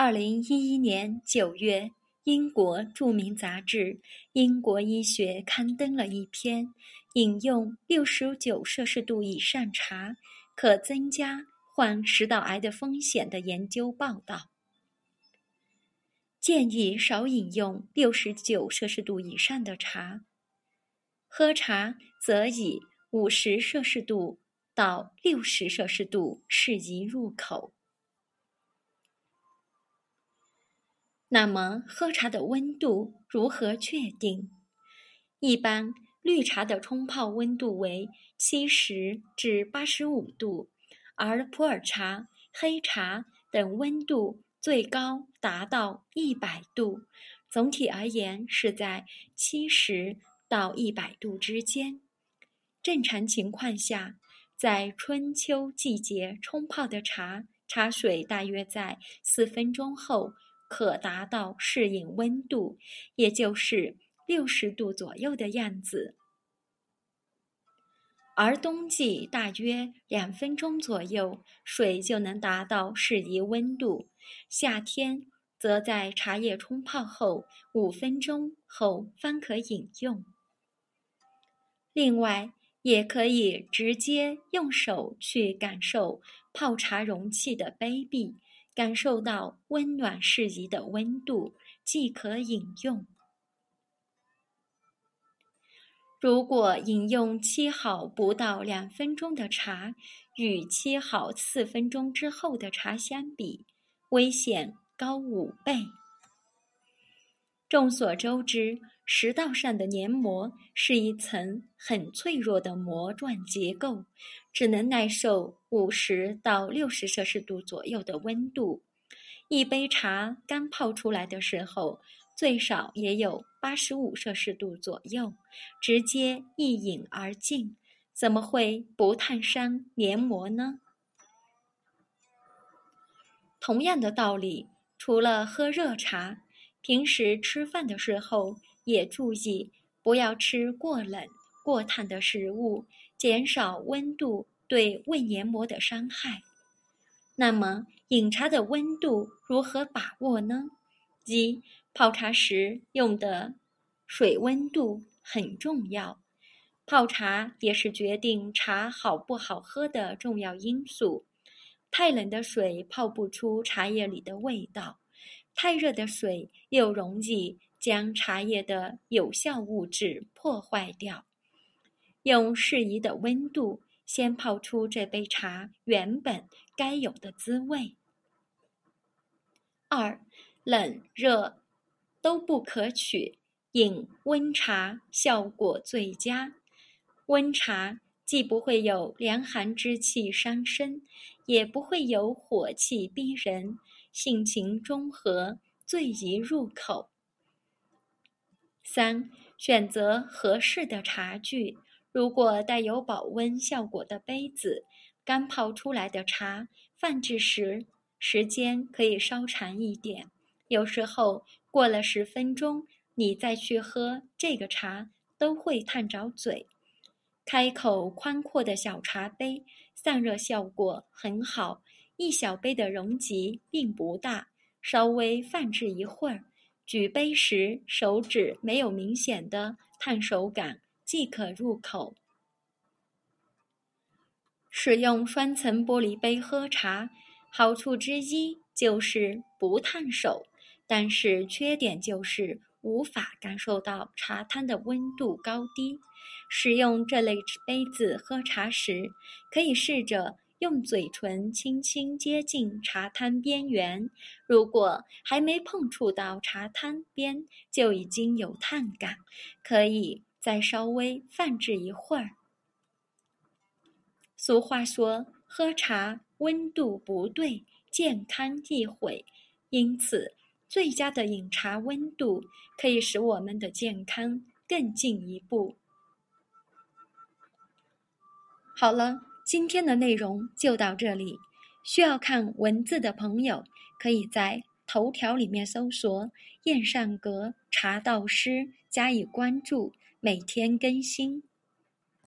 二零一一年九月，英国著名杂志《英国医学》刊登了一篇饮用六十九摄氏度以上茶可增加患食道癌的风险的研究报道，建议少饮用六十九摄氏度以上的茶，喝茶则以五十摄氏度到六十摄氏度适宜入口。那么，喝茶的温度如何确定？一般，绿茶的冲泡温度为七十至八十五度，而普洱茶、黑茶等温度最高达到一百度。总体而言，是在七十到一百度之间。正常情况下，在春秋季节冲泡的茶，茶水大约在四分钟后。可达到适应温度，也就是六十度左右的样子。而冬季大约两分钟左右，水就能达到适宜温度；夏天则在茶叶冲泡后五分钟后方可饮用。另外，也可以直接用手去感受泡茶容器的杯壁。感受到温暖适宜的温度，即可饮用。如果饮用沏好不到两分钟的茶，与沏好四分钟之后的茶相比，危险高五倍。众所周知。食道上的黏膜是一层很脆弱的膜状结构，只能耐受五十到六十摄氏度左右的温度。一杯茶刚泡出来的时候，最少也有八十五摄氏度左右，直接一饮而尽，怎么会不烫伤黏膜呢？同样的道理，除了喝热茶，平时吃饭的时候。也注意不要吃过冷、过烫的食物，减少温度对胃黏膜的伤害。那么，饮茶的温度如何把握呢？一、泡茶时用的水温度很重要。泡茶也是决定茶好不好喝的重要因素。太冷的水泡不出茶叶里的味道，太热的水又容易。将茶叶的有效物质破坏掉，用适宜的温度先泡出这杯茶原本该有的滋味。二，冷热都不可取，饮温茶效果最佳。温茶既不会有凉寒之气伤身，也不会有火气逼人，性情中和，最宜入口。三、选择合适的茶具。如果带有保温效果的杯子，刚泡出来的茶放置时时间可以稍长一点。有时候过了十分钟，你再去喝这个茶都会烫着嘴。开口宽阔的小茶杯，散热效果很好。一小杯的容积并不大，稍微放置一会儿。举杯时，手指没有明显的烫手感，即可入口。使用双层玻璃杯喝茶，好处之一就是不烫手，但是缺点就是无法感受到茶汤的温度高低。使用这类杯子喝茶时，可以试着。用嘴唇轻轻接近茶汤边缘，如果还没碰触到茶汤边就已经有烫感，可以再稍微放置一会儿。俗话说：“喝茶温度不对，健康易毁。”因此，最佳的饮茶温度可以使我们的健康更进一步。好了。今天的内容就到这里，需要看文字的朋友可以在头条里面搜索“燕善阁茶道师”加以关注，每天更新。